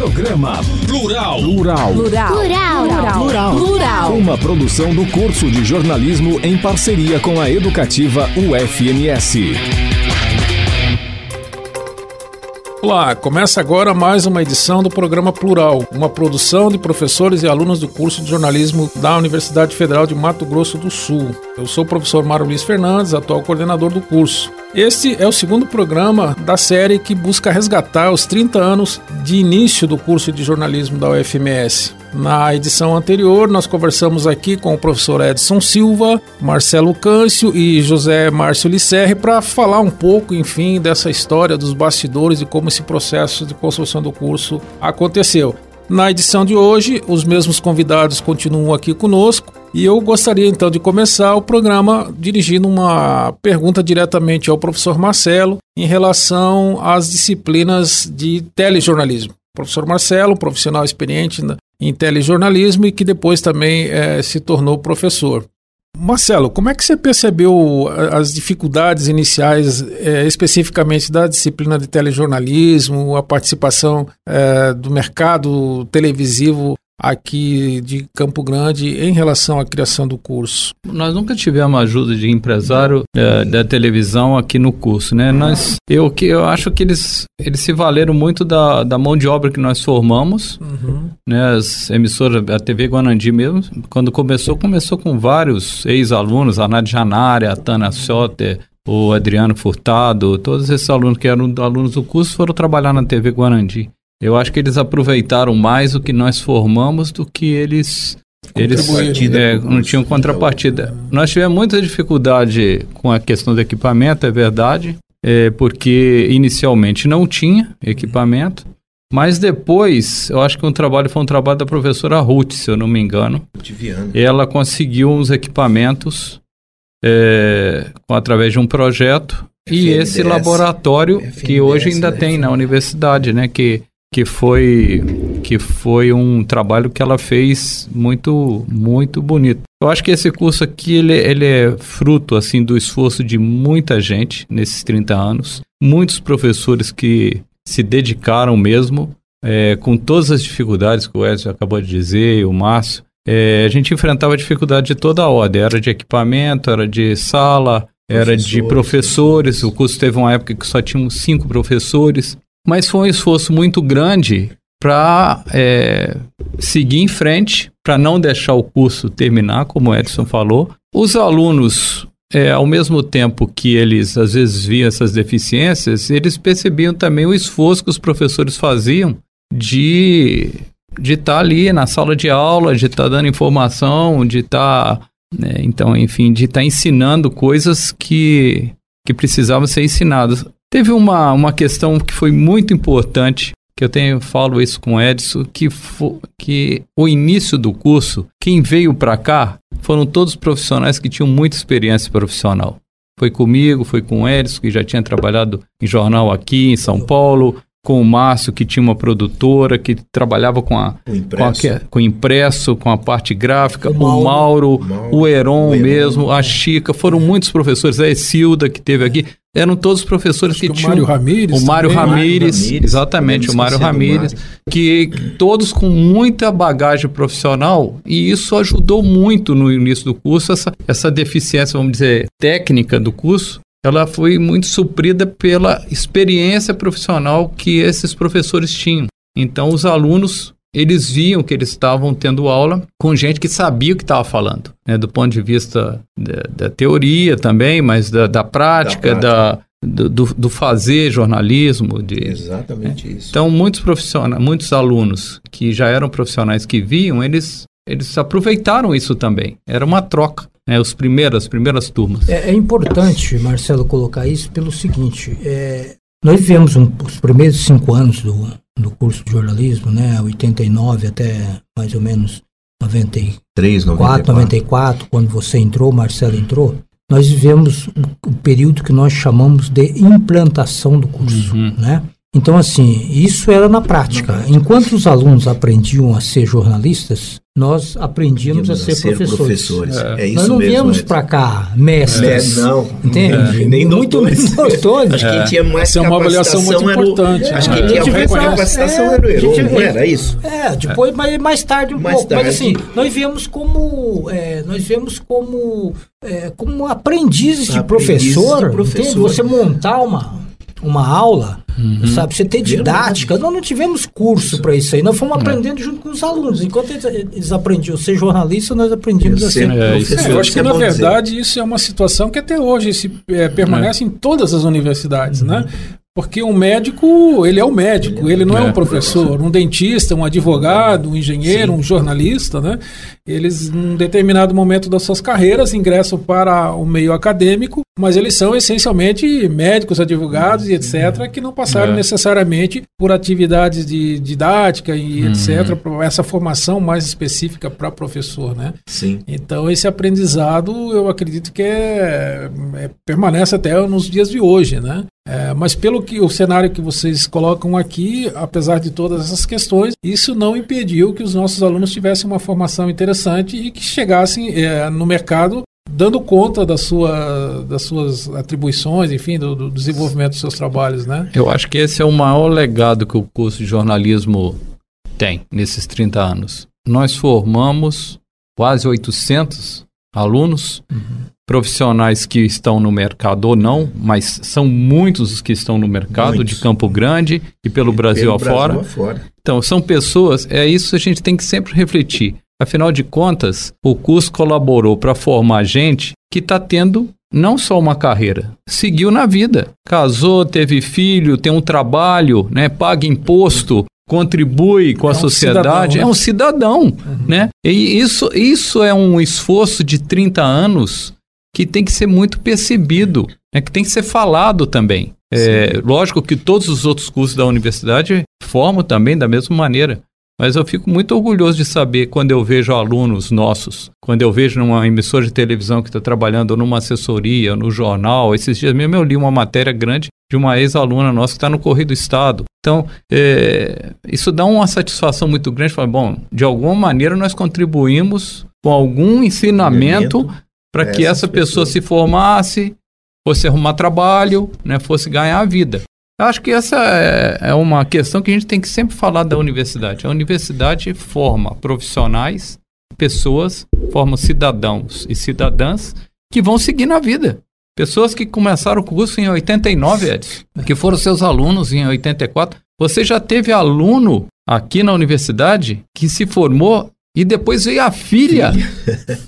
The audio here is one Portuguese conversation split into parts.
Programa Plural. Plural. Plural. Plural. Plural. Plural. Uma produção do curso de jornalismo em parceria com a educativa UFMS. Olá, começa agora mais uma edição do programa Plural, uma produção de professores e alunos do curso de jornalismo da Universidade Federal de Mato Grosso do Sul. Eu sou o professor Mário Luiz Fernandes, atual coordenador do curso. Este é o segundo programa da série que busca resgatar os 30 anos de início do curso de jornalismo da UFMS. Na edição anterior, nós conversamos aqui com o professor Edson Silva, Marcelo Câncio e José Márcio Lisserre para falar um pouco, enfim, dessa história dos bastidores e como esse processo de construção do curso aconteceu. Na edição de hoje, os mesmos convidados continuam aqui conosco e eu gostaria então de começar o programa dirigindo uma pergunta diretamente ao professor Marcelo em relação às disciplinas de telejornalismo. Professor Marcelo, profissional experiente em telejornalismo e que depois também é, se tornou professor. Marcelo, como é que você percebeu as dificuldades iniciais, é, especificamente da disciplina de telejornalismo, a participação é, do mercado televisivo aqui de Campo Grande em relação à criação do curso? Nós nunca tivemos ajuda de empresário é, da televisão aqui no curso, né? Nós, eu, que eu acho que eles, eles se valeram muito da, da mão de obra que nós formamos, uhum. né? As emissoras, a TV Guanandi mesmo, quando começou, começou com vários ex-alunos, a Nádia Janari, a Tana Soter, o Adriano Furtado, todos esses alunos que eram alunos do curso foram trabalhar na TV Guarandi. Eu acho que eles aproveitaram mais o que nós formamos do que eles eles é, não tinham contrapartida. Nós tivemos muita dificuldade com a questão do equipamento, é verdade, é, porque inicialmente não tinha equipamento, mas depois, eu acho que um trabalho foi um trabalho da professora Ruth, se eu não me engano. Ela conseguiu uns equipamentos é, através de um projeto e esse laboratório que hoje ainda tem na universidade, né, que que foi que foi um trabalho que ela fez muito muito bonito. Eu acho que esse curso aqui ele, ele é fruto assim do esforço de muita gente nesses 30 anos, muitos professores que se dedicaram mesmo é, com todas as dificuldades que o Edson acabou de dizer, e o Márcio. É, a gente enfrentava dificuldade de toda a ordem, era de equipamento, era de sala, era de professores. O curso teve uma época que só tinham cinco professores. Mas foi um esforço muito grande para é, seguir em frente, para não deixar o curso terminar, como o Edson falou. Os alunos, é, ao mesmo tempo que eles às vezes viam essas deficiências, eles percebiam também o esforço que os professores faziam de de estar tá ali na sala de aula, de estar tá dando informação, de estar, tá, né, então, enfim, de estar ensinando coisas que, que precisavam ser ensinadas. Teve uma, uma questão que foi muito importante, que eu tenho falo isso com o Edson, que, que o início do curso, quem veio para cá foram todos profissionais que tinham muita experiência profissional. Foi comigo, foi com o Edson, que já tinha trabalhado em jornal aqui em São Paulo, com o Márcio, que tinha uma produtora, que trabalhava com a, o impresso, com, a, com, impresso, com a parte gráfica, o Mauro, o, Mauro, Mauro o, Heron o Heron mesmo, a Chica, foram é. muitos professores, a Esilda que teve aqui, eram todos professores Acho que, que tinham. O Mário Ramires. O Mário Ramires, exatamente, o Mário Ramires, que todos com muita bagagem profissional, e isso ajudou muito no início do curso, essa, essa deficiência, vamos dizer, técnica do curso, ela foi muito suprida pela experiência profissional que esses professores tinham. Então, os alunos eles viam que eles estavam tendo aula com gente que sabia o que estava falando, né? do ponto de vista da, da teoria também, mas da, da prática, da, prática. da do, do, fazer jornalismo. De, Exatamente né? isso. Então, muitos profissionais, muitos alunos que já eram profissionais que viam, eles, eles aproveitaram isso também. Era uma troca né, os primeiros, as primeiras turmas. É, é, importante, Marcelo, colocar isso pelo seguinte: é, nós vivemos um, os primeiros cinco anos do, do curso de jornalismo, né, 89 até mais ou menos 93, 94, 94, quando você entrou, Marcelo entrou. Nós vivemos o, período que nós chamamos de implantação do curso, uhum. né? Então, assim, isso era na prática. Enquanto os alunos aprendiam a ser jornalistas, nós aprendíamos a ser, ser professores. professores. É. É nós não mesmo, viemos para cá mestres. É, não. Entende? Nem Muito menos doutores. Acho que quem tinha mais Essa é uma avaliação muito importante. Acho que quem tinha mais capacitação era o Heron, não era isso? É, depois, mas mais tarde um mais pouco. Tarde. Mas assim, nós viemos como... nós viemos como... como aprendizes de aprendizes professor, de professor. Entende? Você montar uma uma aula, uhum. sabe? Você ter didática. Nós não tivemos curso para isso aí. Nós fomos é. aprendendo junto com os alunos. Enquanto eles, eles aprendiam a ser jornalista, nós aprendíamos a ser é, isso, Eu acho que, na verdade, dizer. isso é uma situação que até hoje se, é, permanece é. em todas as universidades, né? uhum. né? Porque um médico, ele é um médico, ele não é, um professor, um dentista, um advogado, um engenheiro, Sim. um jornalista, né? Eles, num determinado momento das suas carreiras, ingressam para o meio acadêmico, mas eles são essencialmente médicos, advogados e etc., que não passaram é. necessariamente por atividades de didática e uhum. etc., essa formação mais específica para professor, né? Sim. Então, esse aprendizado, eu acredito que é, é permanece até nos dias de hoje, né? É, mas pelo que o cenário que vocês colocam aqui, apesar de todas essas questões, isso não impediu que os nossos alunos tivessem uma formação interessante e que chegassem é, no mercado dando conta da sua, das suas atribuições, enfim, do, do, desenvolvimento dos seus trabalhos, né? Eu acho que esse é o maior legado que o curso de jornalismo tem nesses 30 anos. Nós formamos quase 800 alunos uhum profissionais que estão no mercado ou não, mas são muitos os que estão no mercado muitos. de Campo Grande e pelo Brasil, pelo afora. Brasil afora. Então, são pessoas, é isso que a gente tem que sempre refletir. Afinal de contas, o curso colaborou para formar gente que está tendo não só uma carreira, seguiu na vida. Casou, teve filho, tem um trabalho, né, paga imposto, contribui com a é sociedade, um cidadão, né? é um cidadão, uhum. né? E isso, isso é um esforço de 30 anos que tem que ser muito percebido, né, que tem que ser falado também. É, lógico que todos os outros cursos da universidade formam também da mesma maneira. Mas eu fico muito orgulhoso de saber quando eu vejo alunos nossos, quando eu vejo numa emissora de televisão que está trabalhando numa assessoria, no jornal. Esses dias mesmo eu li uma matéria grande de uma ex-aluna nossa que está no Correio do Estado. Então, é, isso dá uma satisfação muito grande. Falar, bom, de alguma maneira nós contribuímos com algum ensinamento para que essa pessoa se formasse, fosse arrumar trabalho, né, fosse ganhar a vida. Eu acho que essa é, é, uma questão que a gente tem que sempre falar da universidade. A universidade forma profissionais, pessoas, forma cidadãos e cidadãs que vão seguir na vida. Pessoas que começaram o curso em 89, Edson, que foram seus alunos em 84. Você já teve aluno aqui na universidade que se formou e depois veio a filha,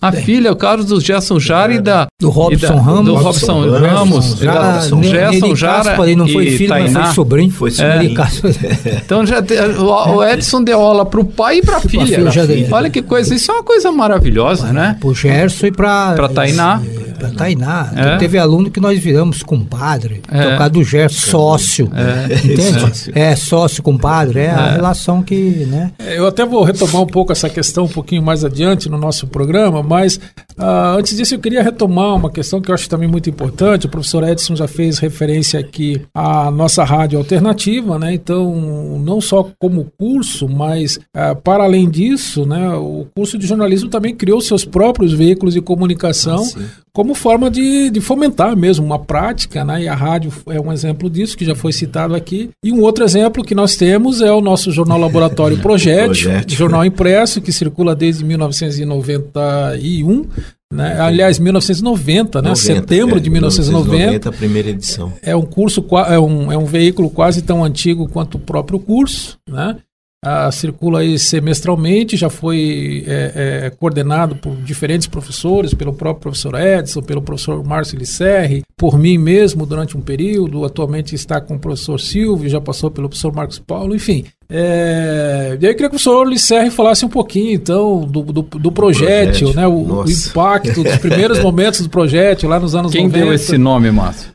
a filha, o Carlos do Gerson Jara e da... Do Robson da, Ramos. Do Robson Ramos, Ramos da, Gerson Jara ali não foi filho, Tainá. mas foi sobrinho. Foi sobrinho. É. Então já te, o Edson deu aula para o pai e para a filha. filha. Olha que coisa, isso é uma coisa maravilhosa, né? Para o Gerson e para... Para Tainá. Para Tainá. É. Teve aluno que nós viramos compadre, é. tocar do Gerson, sócio. É. Entende? É, sócio, compadre, é, a é. relação que... Né? É, eu até vou retomar um pouco essa questão um pouquinho mais adiante no nosso programa, mas uh, antes disso eu queria retomar uma questão que eu acho também muito importante. O professor Edson já fez referência aqui à nossa rádio alternativa, né? Então, não só como curso, mas uh, para além disso, né, o curso de jornalismo também criou seus próprios veículos de comunicação ah, como forma de, de fomentar mesmo uma prática, né? E a rádio é um exemplo disso que já foi citado aqui. E um outro exemplo que nós temos é o nosso jornal laboratório Projétil, jornal impresso que circula desde 1991. Né? Aliás, 1990, né? 90, Setembro é, de 1990. 1990, a primeira edição. É um curso, é um, é um veículo quase tão antigo quanto o próprio curso, né? Ah, circula aí semestralmente, já foi é, é, coordenado por diferentes professores, pelo próprio professor Edson, pelo professor Márcio Lisserri, por mim mesmo durante um período, atualmente está com o professor Silvio, já passou pelo professor Marcos Paulo, enfim. É, e aí eu queria que o professor Lisserri falasse um pouquinho, então, do, do, do projétil, né, o, o, impacto dos primeiros momentos do projétil lá nos anos Quem 90. Quem deu esse nome, Márcio?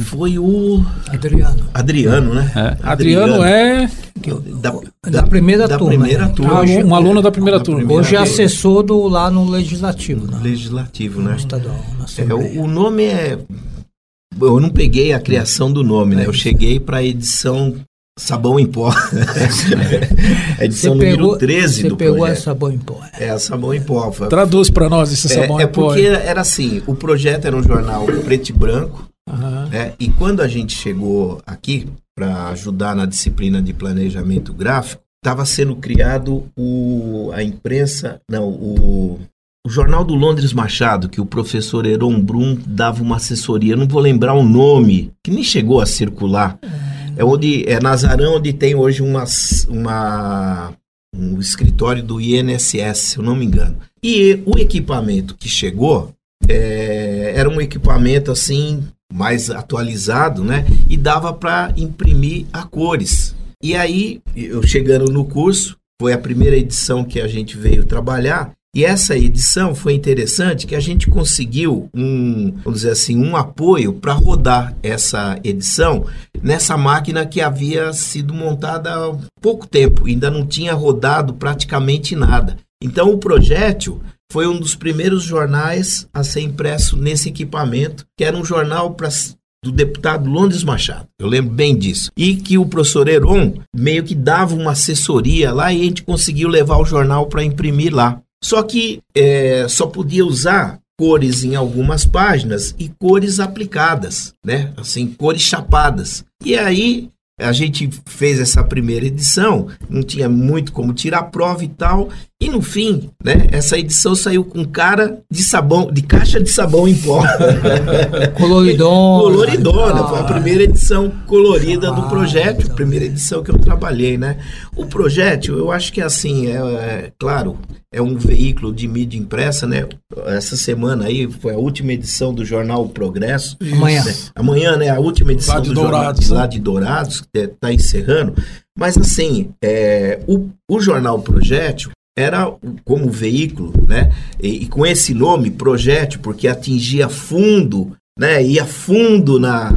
Foi o Adriano. Adriano, né? É. Adriano, é da, da, primeira da turma. Primeira né? turma. Ah, um, um aluno da primeira turma. Primeira Hoje é assessor do, lá no Legislativo. Né? Legislativo, né? Estadual. É, o, o nome é. Eu não peguei a criação do nome, né? Eu cheguei para a edição Sabão em pó. a edição Você número pegou, 13 você do pegou projeto. esse sabão em pó. É, sabão em pó. Foi- Traduz para nós esse sabão é, é em pó. porque era assim, o projeto era um jornal preto e branco, Aham. né? E quando a gente chegou aqui para ajudar na disciplina de planejamento gráfico, estava sendo criado o, a imprensa, não, o, o jornal do Londres Machado, que o professor Heron Brum dava uma assessoria, não vou lembrar o nome, que nem chegou a circular. É onde é Nazarão, onde tem hoje uma, uma um escritório do INSS, se eu não me engano. E o equipamento que chegou é, era um equipamento assim mais atualizado, né? E dava para imprimir a cores. E aí, eu chegando no curso, foi a primeira edição que a gente veio trabalhar. E essa edição foi interessante que a gente conseguiu um, vamos dizer assim, um apoio para rodar essa edição nessa máquina que havia sido montada há pouco tempo, ainda não tinha rodado praticamente nada. Então o projétil foi um dos primeiros jornais a ser impresso nesse equipamento, que era um jornal para do deputado Londres Machado. Eu lembro bem disso. E que o professor Heron meio que dava uma assessoria lá e a gente conseguiu levar o jornal para imprimir lá. Só que é, só podia usar cores em algumas páginas e cores aplicadas, né? Assim, cores chapadas. E aí a gente fez essa primeira edição, não tinha muito como tirar prova e tal, e no fim, né, essa edição saiu com cara de sabão, de caixa de sabão em pó. Coloridona. Coloridona, foi a primeira edição colorida do Ah, projeto, então. primeira edição que eu trabalhei, né? O projeto, eu acho que assim, é, é, claro, é um veículo de mídia impressa, né? Essa semana aí foi a última edição do jornal O Progresso. Amanhã. né? Amanhã, né? A última edição Lá de do jornal Dourados, de né? lá de Dourados, que está encerrando. Mas assim, é, o, o jornal Projétil era como veículo, né? E, e com esse nome, Projétil, porque atingia fundo, né? Ia fundo na,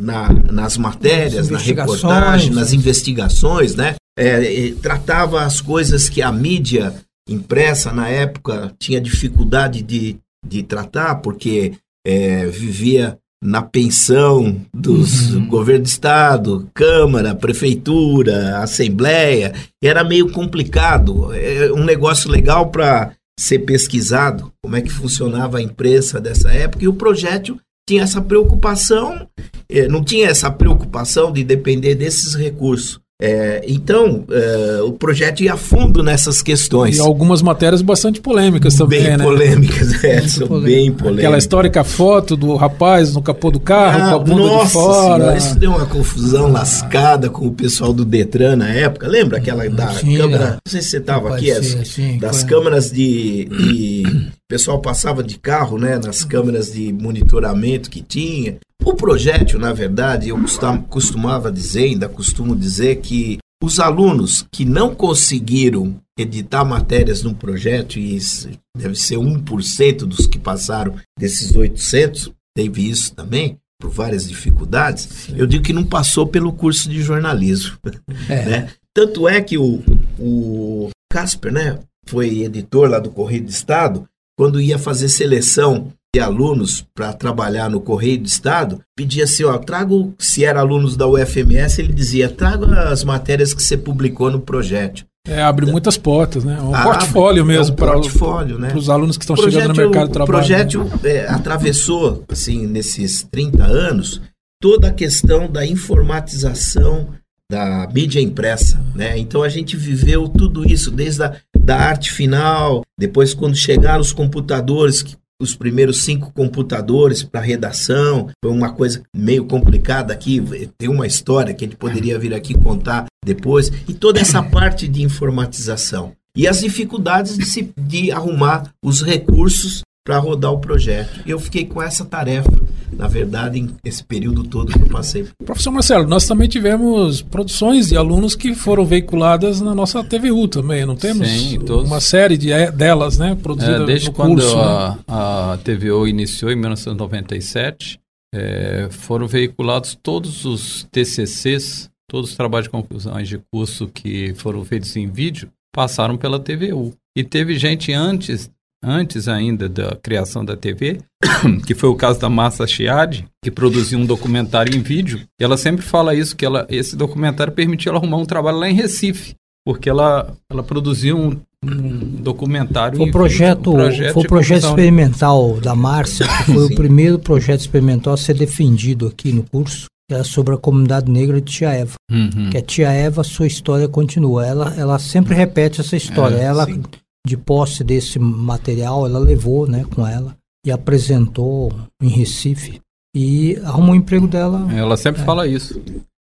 na- nas matérias, na reportagem, nas investigações, né? É, tratava as coisas que a mídia impressa na época tinha dificuldade de, de tratar, porque é, vivia na pensão dos Uhum. governo do estado, câmara, prefeitura, assembleia, era meio complicado. É um negócio legal para ser pesquisado, como é que funcionava a imprensa dessa época, e o projétil tinha essa preocupação, eh, não tinha essa preocupação de depender desses recursos. É, então, eh, o projeto ia a fundo nessas questões. E algumas matérias bastante polêmicas também, bem né? polêmicas, Edson, polêmica. bem polêmicas. Aquela histórica foto do rapaz no capô do carro, Ah, com a bunda nossa de fora. senhora, isso deu uma confusão lascada com o pessoal do Detran na época. Lembra aquela da Sim, câmera? é. Não sei se você estava aqui, ser, sim, das foi. câmeras de, de- O pessoal passava de carro, né? Nas câmeras de monitoramento que tinha. O projétil, na verdade, eu costum- costumava dizer, ainda costumo dizer, que os alunos que não conseguiram editar matérias no projeto, e isso deve ser 1% dos que passaram desses 800, teve isso também, por várias dificuldades, eu digo que não passou pelo curso de jornalismo. É. né? Tanto é que o, o Casper, né, foi editor lá do Correio do Estado, quando ia fazer seleção alunos para trabalhar no Correio do Estado, pedia assim, ó, trago, se era alunos da UFMS, ele dizia, traga as matérias que você publicou no projeto. É, abre muitas portas, né? Um portfólio mesmo é um para portfólio, né? os alunos que estão chegando no mercado de o trabalho. projétil é, atravessou, assim, nesses 30 anos, toda a questão da informatização da mídia impressa, né? Então a gente viveu tudo isso, desde a da arte final, depois quando chegaram os computadores, que- os primeiros cinco computadores para redação, foi uma coisa meio complicada aqui, tem uma história que a gente poderia vir aqui contar depois, e toda essa parte de informatização. E as dificuldades de, se, de arrumar os recursos para rodar o projeto. E eu fiquei com essa tarefa, na verdade, em esse período todo que eu passei. Professor Marcelo, nós também tivemos produções de alunos que foram veiculadas na nossa TVU também, não temos? Sim, todos. Uma série de, delas, né? Produzida É, desde no quando curso. né? a, a TVO iniciou em 1997, é, foram veiculados todos os TCCs, todos os trabalhos de conclusões de curso que foram feitos em vídeo, passaram pela TVU. E teve gente antes, antes ainda da criação da TV, que foi o caso da Massa Chiadi, que produziu um documentário em vídeo. E ela sempre fala isso, que ela, esse documentário permitiu ela arrumar um trabalho lá em Recife, porque ela, ela produziu um, um documentário. Foi, projeto, um projeto, foi o projeto experimental da Márcia, que foi o primeiro projeto experimental a ser defendido aqui no curso é sobre a comunidade negra de Tia Eva. Uhum. Que a Tia Eva, sua história continua. Ela, ela sempre repete essa história. É, ela, sim. De posse desse material, ela levou né, com ela e apresentou em Recife e arrumou o emprego dela. Ela sempre é. fala isso.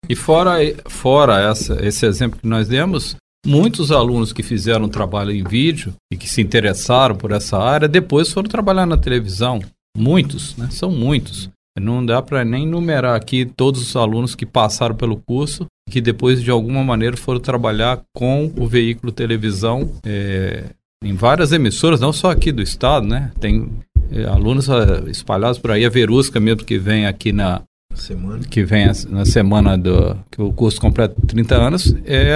E fora, fora essa, esse exemplo que nós demos, muitos alunos que fizeram trabalho em vídeo e que se interessaram por essa área, depois foram trabalhar na televisão. Muitos, né? São muitos. Não dá para nem numerar aqui todos os alunos que passaram pelo curso, que depois de alguma maneira foram trabalhar com o veículo televisão é, em várias emissoras, não só aqui do estado, né? Tem é, alunos é, espalhados por aí, a Verusca mesmo que vem aqui na, Semana. que vem na semana do que o curso completa 30 anos, é,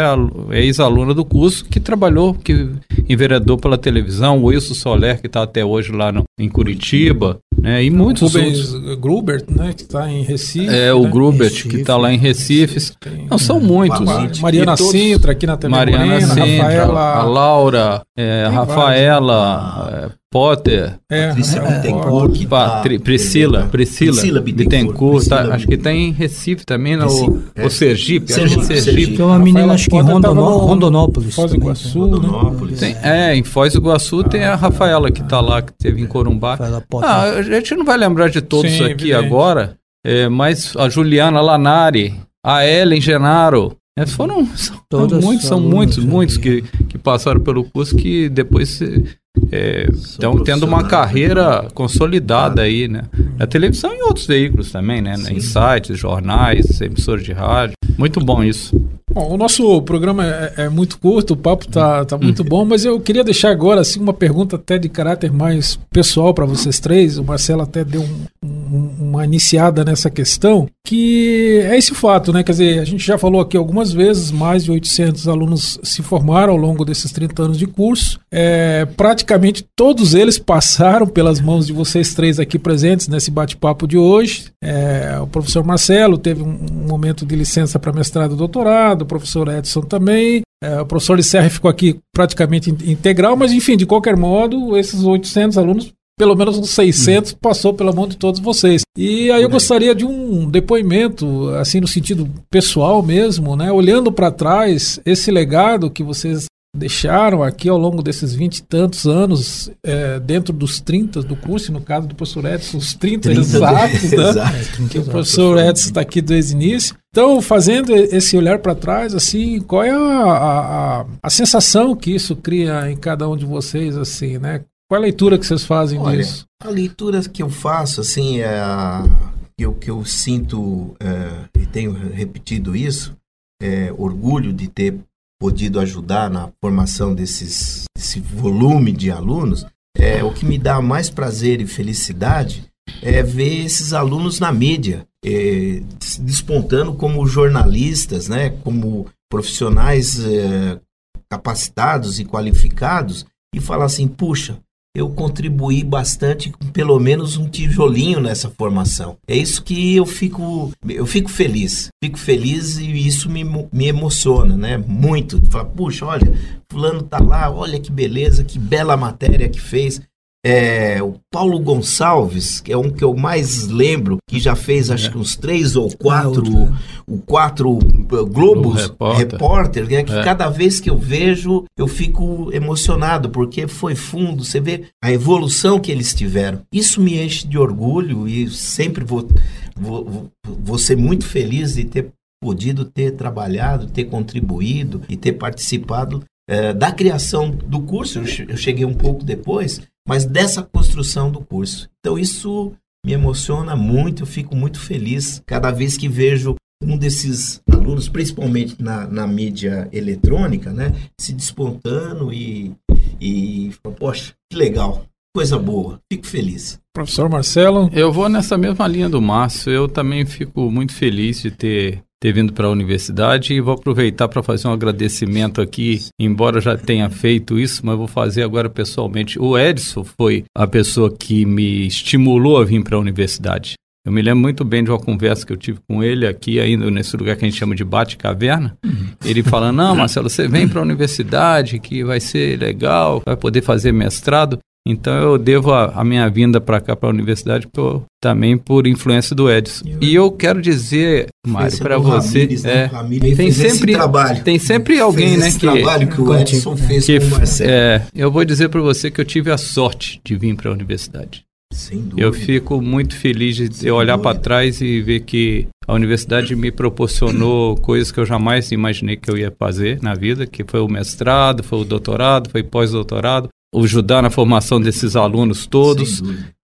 é ex-aluna do curso que trabalhou, que enveredou pela televisão, o Wilson Soler, que está até hoje lá no, em Curitiba, né? E muitos Rubens outros. Grubert, né? Que está em Recife. É, o né? Grubert, Recife, que está lá em Recife. Recife Não, são muitos. Mariana todos, Sintra, aqui na TV Mariana Morena, Sintra, Rafaela... a Laura, é, a Rafaela... É, Potter, é, Patrícia é, Bittencourt, é, tá, Priscila, Priscila, Priscila Bittencourt, tá, acho que está em Recife também, no, Recife, é. o Sergipe, Sergipe, Sergipe. Sergipe. Tem uma menina, acho que em Rondonó, Rondonópolis. Foz do Iguaçu, Rondonópolis. Tem, é, em Foz do Iguaçu tem a Rafaela que está lá, que teve em Corumbá. Ah, a gente não vai lembrar de todos Sim, aqui evidente. agora, é, mas a Juliana Lanari, a Ellen Genaro, é, foram são, Todas muitos, são muitos, muitos que, que passaram pelo curso que depois estão é, tendo uma carreira consolidada aí, né? Na televisão e em outros veículos também, né? Sim. Em sites, jornais, emissoras de rádio. Muito bom isso. Bom, o nosso programa é, é, muito curto, o papo tá, tá muito bom, mas eu queria deixar agora assim uma pergunta até de caráter mais pessoal para vocês três. O Marcelo até deu um, um, uma iniciada nessa questão, que é esse fato, né? Quer dizer, a gente já falou aqui algumas vezes, mais de 800 alunos se formaram ao longo desses 30 anos de curso. É, praticamente todos eles passaram pelas mãos de vocês três aqui presentes nesse bate-papo de hoje. É, o professor Marcelo teve um, um momento de licença para mestrado e doutorado, o professor Edson também. É, o professor Serra ficou aqui praticamente integral, mas enfim, de qualquer modo, esses 800 alunos, pelo menos uns 600, uhum. passou pela mão de todos vocês. E aí eu gostaria de um depoimento, assim, no sentido pessoal mesmo, né? Olhando para trás, esse legado que vocês deixaram aqui ao longo desses vinte e tantos anos, é, dentro dos 30 do curso, no caso do professor Edson, os 30, 30 exatos, né? Exato. que o professor Edson está aqui desde o início. Então, fazendo esse olhar para trás, assim, qual é a, a, a, sensação que isso cria em cada um de vocês, assim, né? Qual é a leitura que vocês fazem Olha, disso? A leitura que eu faço, assim, é a, que, eu, que eu sinto, é, e tenho repetido isso, é orgulho de ter podido ajudar na formação desses, desse volume de alunos, é, o que me dá mais prazer e felicidade é ver esses alunos na mídia, é, despontando como jornalistas, né, como profissionais é, capacitados e qualificados, e falar assim, puxa, eu contribuí bastante com pelo menos um tijolinho nessa formação. É isso que eu fico, eu fico feliz. Fico feliz e isso me, me emociona, né? Muito. Falar, puxa, olha, fulano tá lá, olha que beleza, que bela matéria que fez. É, o Paulo Gonçalves, que é um que eu mais lembro, que já fez acho que uns três ou quatro, é o quatro uh, Globos repórter, repórter né, que é. cada vez que eu vejo eu fico emocionado, porque foi fundo, você vê a evolução que eles tiveram. Isso me enche de orgulho e sempre vou, vou, vou ser muito feliz de ter podido ter trabalhado, ter contribuído e ter participado é, da criação do curso. Eu cheguei um pouco depois, mas dessa construção do curso. Então isso me emociona muito, eu fico muito feliz cada vez que vejo um desses alunos, principalmente na, na mídia eletrônica, né, se despontando e, e poxa, que legal. Coisa boa, fico feliz. Professor Marcelo? Eu vou nessa mesma linha do Márcio. Eu também fico muito feliz de ter ter vindo para a universidade e vou aproveitar para fazer um agradecimento aqui, embora já tenha feito isso, mas vou fazer agora pessoalmente. O Edson foi a pessoa que me estimulou a vir para a universidade. Eu me lembro muito bem de uma conversa que eu tive com ele aqui, ainda nesse lugar que a gente chama de bate-caverna. Uhum. Ele falando: Não, Marcelo, você vem para a universidade, que vai ser legal, vai poder fazer mestrado. Então eu devo a, a minha vinda para cá, para a universidade, por, também por influência do Edson. E eu quero dizer, Mário, para você, Ramires, né? é, tem sempre tem sempre alguém, fez né, esse que trabalho que o Edson fez que, com o Marcelo. É, eu vou dizer para você que eu tive a sorte de vir para a universidade. Sem dúvida. Eu fico muito feliz de Sem eu olhar para trás e ver que a universidade me proporcionou coisas que eu jamais imaginei que eu ia fazer na vida, que foi o mestrado, foi o doutorado, foi pós-doutorado, ajudar na formação desses alunos todos.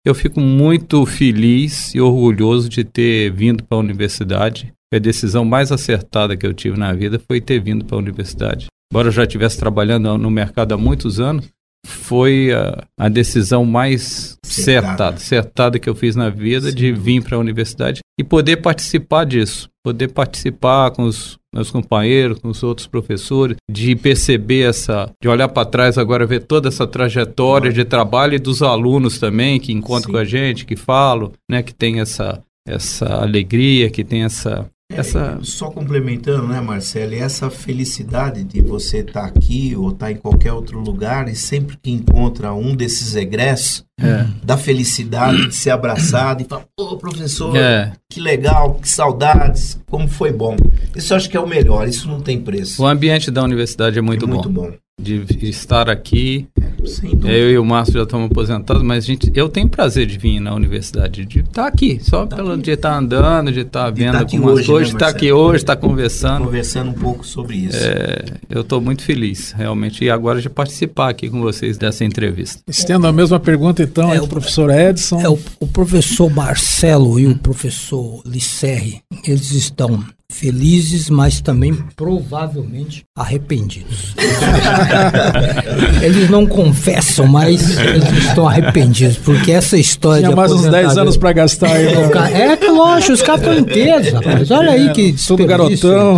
Eu fico muito feliz e orgulhoso de ter vindo para a universidade. A decisão mais acertada que eu tive na vida foi ter vindo para a universidade. Embora eu já estivesse trabalhando no mercado há muitos anos, foi a, a decisão mais Acertada. acertada, que eu fiz na vida Sem de vir para a universidade e poder participar disso, poder participar com os meus companheiros, com os outros professores, de perceber essa, de olhar para trás agora ver toda essa trajetória de trabalho e dos alunos também que encontram Sim. com a gente, que falam, né, que tem essa essa alegria, que tem essa essa Só complementando, né, Marcelo, essa felicidade de você estar aqui ou estar em qualquer outro lugar e sempre que encontra um desses egressos, é, da felicidade de ser abraçado e falar, pô, professor, é, que legal, que saudades, como foi bom. Isso eu acho que é o melhor, isso não tem preço. o ambiente da universidade é muito, é muito bom. bom. De estar aqui, Sem dúvida. Eu e o Márcio já estamos aposentados, mas gente, eu tenho prazer de vir na universidade, de estar aqui, só Tá pelo aqui. de estar andando, de estar vendo tá algumas hoje, coisas, né, de estar aqui hoje, estar conversando. Conversando um pouco sobre isso. É, eu estou muito feliz, realmente, e agora de participar aqui com vocês dessa entrevista. Estendo a mesma pergunta então É, ao o- professor Edson. É, o, o professor Marcelo e o professor Lisserre, eles estão felizes, mas também provavelmente arrependidos. eles não confessam, mas eles estão arrependidos, porque essa história Tinha mais uns 10 aposentadoria- anos para gastar aí. né? O ca- É que lógico, os caras estão inteiros, rapaz. Olha aí que Tudo garotão.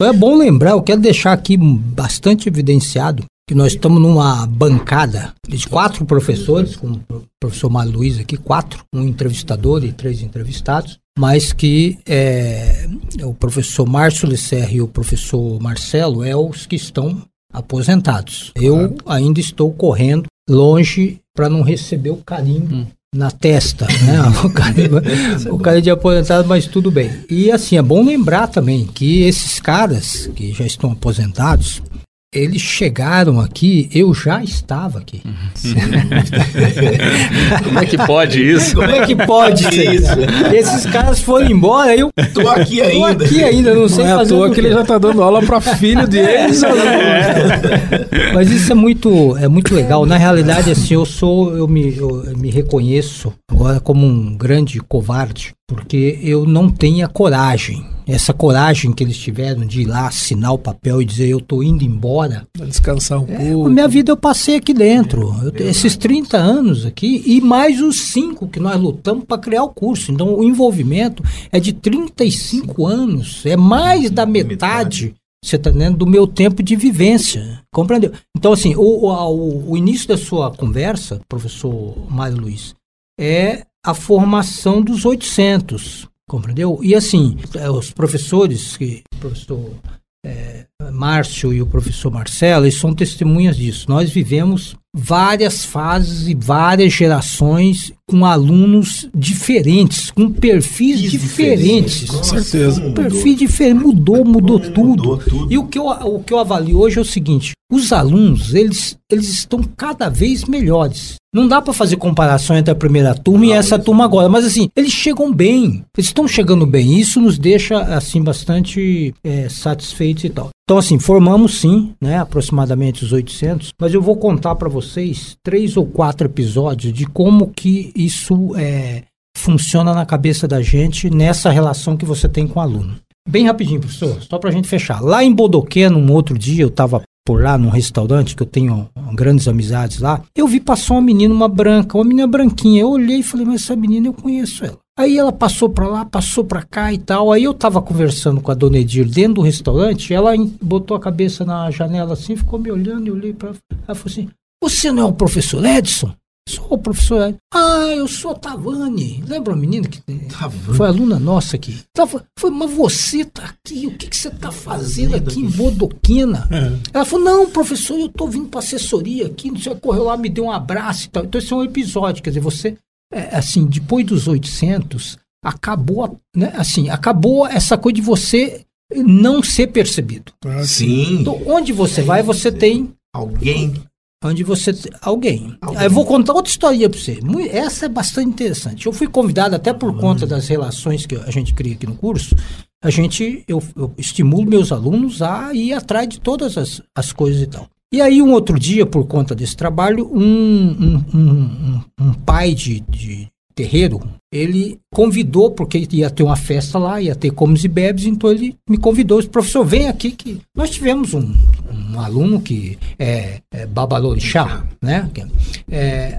É bom lembrar, eu quero deixar aqui bastante evidenciado que nós estamos numa bancada de quatro professores, com o professor Mário Luiz aqui, quatro, um entrevistador e três entrevistados, mas que é, o professor Márcio Lisserre e o professor Marcelo é os que estão aposentados. Eu ainda estou correndo longe para não receber o carinho na testa, né? O carinho, o carinho de aposentado, mas tudo bem. E assim, é bom lembrar também que esses caras que já estão aposentados, eles chegaram aqui, eu já estava aqui. Como é que pode isso? Como é que pode ser? Isso. Esses caras foram embora, eu Tô aqui tô ainda. aqui ainda, não sei Não é à fazer toa o que quê. ele já tá dando aula para filho deles. Mas isso é muito, é muito legal. Na realidade, assim, eu sou, eu me, eu me reconheço agora como um grande covarde, porque eu não tenho a coragem. Essa coragem que eles tiveram de ir lá assinar o papel e dizer eu tô indo embora. Descansar um A pouco. minha vida eu passei aqui dentro. Eu tenho esses 30 anos aqui e mais os 5 que nós lutamos para criar o curso. Então o envolvimento é de 35 anos. É mais da metade, você está entendendo, do meu tempo de vivência. Compreendeu? Então, assim, o, a- o- o início da sua conversa, professor Mário Luiz, é a formação dos 800. Compreendeu? E assim, eh, os professores, que, o professor eh, Márcio e o professor Marcelo, eles são testemunhas disso. Nós vivemos várias fases e várias gerações com alunos diferentes, com perfis diferentes. diferente. Com certeza. como Perfil diferente, mudou, mudou tudo. mudou tudo. E o que, eu, o que eu avalio hoje é o seguinte: os alunos, eles, eles estão cada vez melhores. Não dá para fazer comparação entre a primeira turma e Não, essa isso turma agora, mas assim, eles chegam bem. Eles estão chegando bem. Isso nos deixa, assim, bastante é, satisfeitos e tal. Então, assim, formamos sim, né, aproximadamente os 800, mas eu vou contar para vocês três ou quatro episódios de como que isso é, funciona na cabeça da gente nessa relação que você tem com o aluno. Bem rapidinho, professor, só pra gente fechar. Lá em Bodoquê, num outro dia, eu tava por lá num restaurante que eu tenho grandes amizades lá, eu vi passar uma menina, uma branca, uma menina branquinha. Eu olhei e falei, mas essa menina eu conheço ela. Aí ela passou para lá, passou para cá e tal. Aí eu tava conversando com a dona Edir dentro do restaurante, ela botou a cabeça na janela assim, ficou me olhando e eu olhei para ela. Ela falou assim: Você não é o professor Edson? Sou o professor Edson. Ah, eu sou a Tavani. Lembra a menina que Tavani. foi aluna nossa aqui? Tava, foi, mas você tá aqui, o que, que você tá fazendo aqui em Bodoquina? É. Ela falou: Não, professor, eu tô vindo para assessoria aqui. Não sei, correu lá, me deu um abraço e tal. Então, esse é um episódio, quer dizer, você é, assim, depois dos 800, acabou, né, assim, acabou essa coisa de você não ser percebido. Ah, sim. Então, onde você vai, você tem alguém. Onde você alguém. alguém. Eu vou contar outra história para você. Essa é bastante interessante. Eu fui convidado até por conta das relações que a gente cria aqui no curso. A gente, eu, eu estimulo meus alunos a ir atrás de todas as, as coisas e tal. E aí, um outro dia, por conta desse trabalho, um, um, um, um pai de, de, terreiro, ele convidou, porque ia ter uma festa lá, ia ter comes e bebes, então ele me convidou, disse, professor, vem aqui que nós tivemos um, um aluno que é, é Babalorixá, né? É,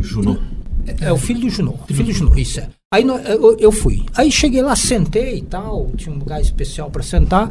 Junô. É, é, o filho do Junô, filho do Junô, isso é. Aí eu, fui. Aí cheguei lá, sentei e tal, tinha um lugar especial para sentar.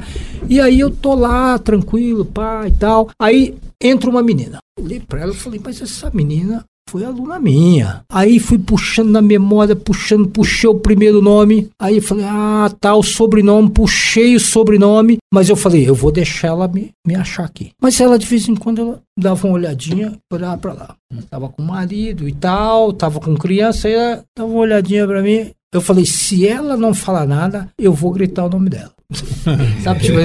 E aí eu tô lá, tranquilo, pá e tal. Aí entra uma menina. Olhei pra ela e falei, mas essa menina foi aluna minha. Aí fui puxando na memória, puxando, puxei o primeiro nome. Aí falei, ah, tá, o sobrenome, puxei o sobrenome. Mas eu falei, eu vou deixar ela me, me achar aqui. Mas ela, de vez em quando, ela dava uma olhadinha, olhava pra lá. tava com marido e tal, tava com criança, aí ela dava uma olhadinha pra mim. Eu falei, se ela não falar nada, eu vou gritar o nome dela. Sabe, tipo,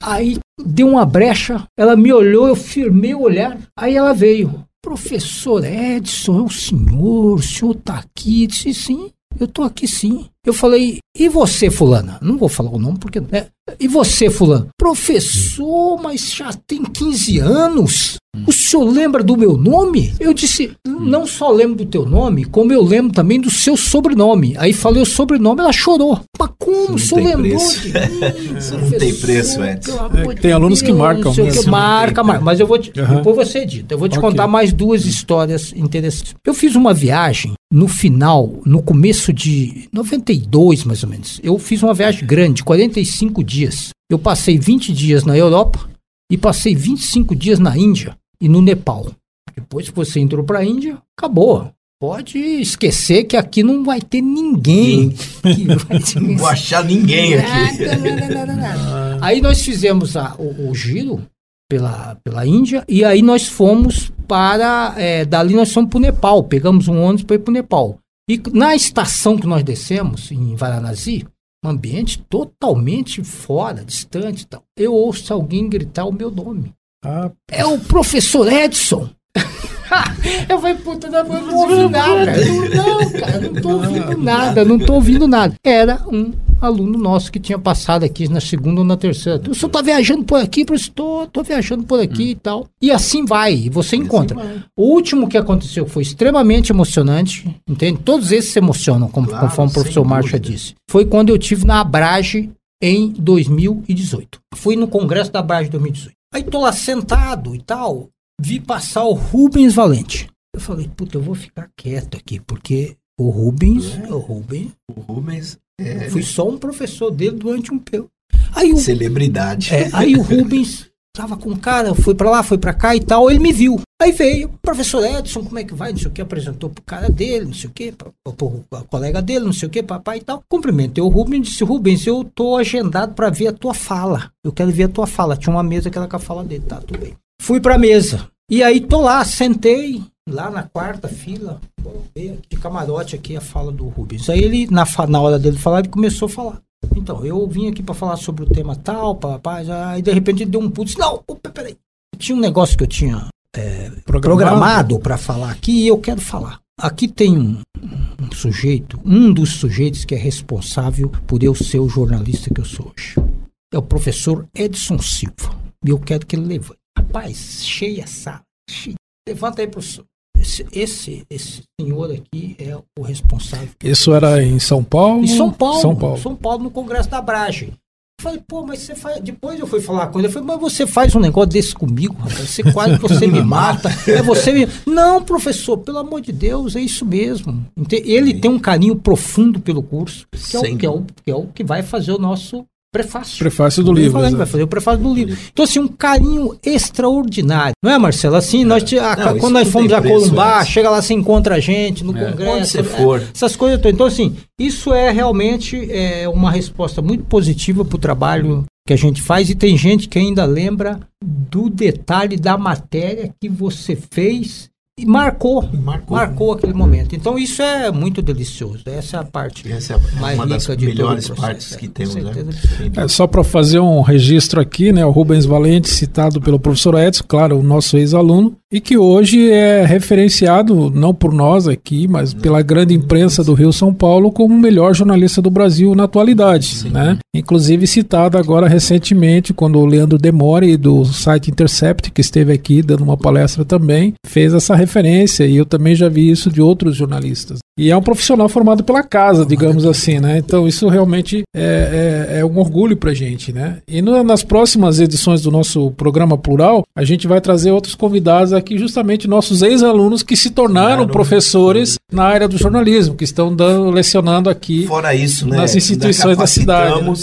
aí deu uma brecha, ela me olhou, eu firmei o olhar, aí ela veio. Professor Edson, é o senhor, o senhor tá aqui? Disse, sim, eu tô aqui sim. Eu falei, e você, fulana? Não vou falar o nome porque. Né? E você, fulano? Professor, mas já tem 15 anos. O senhor lembra do meu nome? Eu disse, não só lembro do teu nome, como eu lembro também do seu sobrenome. Aí falei o sobrenome, ela chorou. Mas como o senhor lembrou preço. de mim? Isso não tem preço, Edson. É, tem alunos que marcam. Não que marca, marca. Mas eu vou te, uhum. depois você edita. Eu vou te okay. contar mais duas histórias interessantes. Eu fiz uma viagem no final, no começo de 92, mais ou menos. Eu fiz uma viagem grande, 45 dias. Eu passei 20 dias na Europa e passei 25 dias na Índia e no Nepal. Depois que você entrou para a Índia, acabou. Pode esquecer que aqui não vai ter ninguém. não vou achar ninguém aqui. Nada, nada, nada, aí nós fizemos a, o, o, giro pela, pela Índia e aí nós fomos para. É, dali nós fomos para o Nepal. Pegamos um ônibus para ir para o Nepal. E na estação que nós descemos, em Varanasi, um ambiente totalmente fora, distante e tal, eu ouço alguém gritar o meu nome. Ah. É o professor Edson. eu falei, puta, não, eu não ouvi nada. Não, cara, não tô ouvindo nada, não tô ouvindo nada. Era um aluno nosso que tinha passado aqui na segunda ou na terceira. O senhor tá viajando por aqui? Eu estou tô viajando por aqui hum. e tal. E assim vai, você assim encontra. Assim o último que aconteceu foi extremamente emocionante, entende? Todos esses se emocionam, como, claro, conforme o professor Marcha disse. Foi quando eu tive na Abrage em 2018. Fui no congresso da Abrage 2018. Aí tô lá sentado e tal, vi passar o Rubens Valente. Eu falei, puta, eu vou ficar quieto aqui, porque o Rubens, é. o Rubens, o Rubens é... fui só um professor dele durante um período. Aí o, Celebridade. É, aí o Rubens Tava com o cara, foi para lá, foi para cá e tal, ele me viu. Aí veio, professor Edson, como é que vai? Não sei o que, apresentou pro cara dele, não sei o que, pro, pro, pro colega dele, não sei o que, papai e tal. Cumprimentei o Rubens e disse, Rubens, eu tô agendado para ver a tua fala. Eu quero ver a tua fala. Tinha uma mesa que era com a fala dele, tá, tudo bem. Fui pra mesa. E aí tô lá, sentei, lá na quarta fila, de camarote aqui a fala do Rubens. Aí ele, na, na hora dele falar, ele começou a falar. Então, eu vim aqui para falar sobre o tema tal, rapaz, aí de repente ele deu um puto, não, opa, peraí. Tinha um negócio que eu tinha é, programado para falar aqui e eu quero falar. Aqui tem um, um, sujeito, um dos sujeitos que é responsável por eu ser o jornalista que eu sou hoje. É o professor Edson Silva. E eu quero que ele levante. Rapaz, cheia a sala. Cheia. Levanta aí, professor. Esse, esse, esse senhor aqui é o responsável. Isso era em São Paulo? Em São Paulo. São Paulo, São Paulo no Congresso da Brage. falei, pô, mas você faz. Depois eu fui falar com ele, eu falei, mas você faz um negócio desse comigo, rapaz. Você quase você me mata. É você me. Não, professor, pelo amor de Deus, é isso mesmo. Ele tem um carinho profundo pelo curso, que é, o, que, é o, que é o que vai fazer o nosso prefácio. Prefácio do livro. Falando, vai fazer o prefácio do livro. Então, assim, um carinho extraordinário. Não é, Marcelo? Assim, é. nós, a, não, quando nós fomos a Columbá, chega lá, você encontra a gente no é. congresso. Onde você né? for. Essas coisas. Então, assim, isso é realmente é, uma resposta muito positiva para o trabalho que a gente faz e tem gente que ainda lembra do detalhe da matéria que você fez e marcou, marcou, marcou aquele momento. Então isso é muito delicioso. Essa é a parte Essa é mais uma das melhores partes que temos. Né? É, só para fazer um registro aqui, né? O Rubens Valente, citado pelo professor Edson, claro, o nosso ex-aluno, e que hoje é referenciado, não por nós aqui, mas pela grande imprensa do Rio São Paulo, como o melhor jornalista do Brasil na atualidade. Né? Inclusive citado agora recentemente, quando o Leandro Demore, do site Intercept, que esteve aqui dando uma palestra também, fez essa referência, e eu também já vi isso de outros jornalistas. E é um profissional formado pela casa, digamos assim, né? Então isso realmente é, é, é um orgulho pra gente, né? E no, nas próximas edições do nosso programa Plural, a gente vai trazer outros convidados aqui, justamente nossos ex-alunos que se tornaram claro. professores na área do jornalismo, que estão dando, lecionando aqui Fora isso, né? nas instituições da cidade. Né?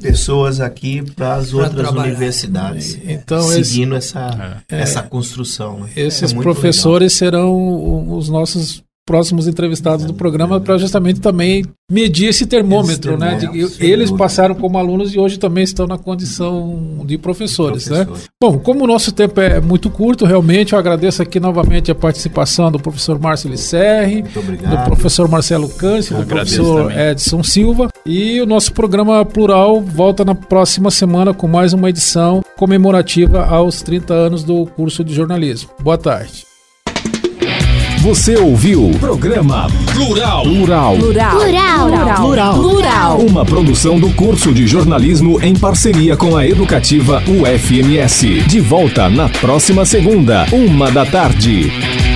pessoas aqui para as outras trabalhar. universidades, então, seguindo esse, essa, é, essa construção. Esses é professores legal. serão os nossos próximos entrevistados do programa para justamente também medir esse termômetro, esse termômetro né? De, eles passaram como alunos e hoje também estão na condição de professores, né? Bom, como o nosso tempo é muito curto, realmente eu agradeço aqui novamente a participação do professor Márcio Lisserri, do professor Marcelo Câncer, do professor também. Edson Silva e o nosso programa Plural volta na próxima semana com mais uma edição comemorativa aos 30 anos do curso de jornalismo. Boa tarde. Você ouviu Programa Plural. Plural. Plural. Plural. Plural. Plural. Uma produção do curso de jornalismo em parceria com a educativa UFMS. De volta na próxima segunda, uma da tarde.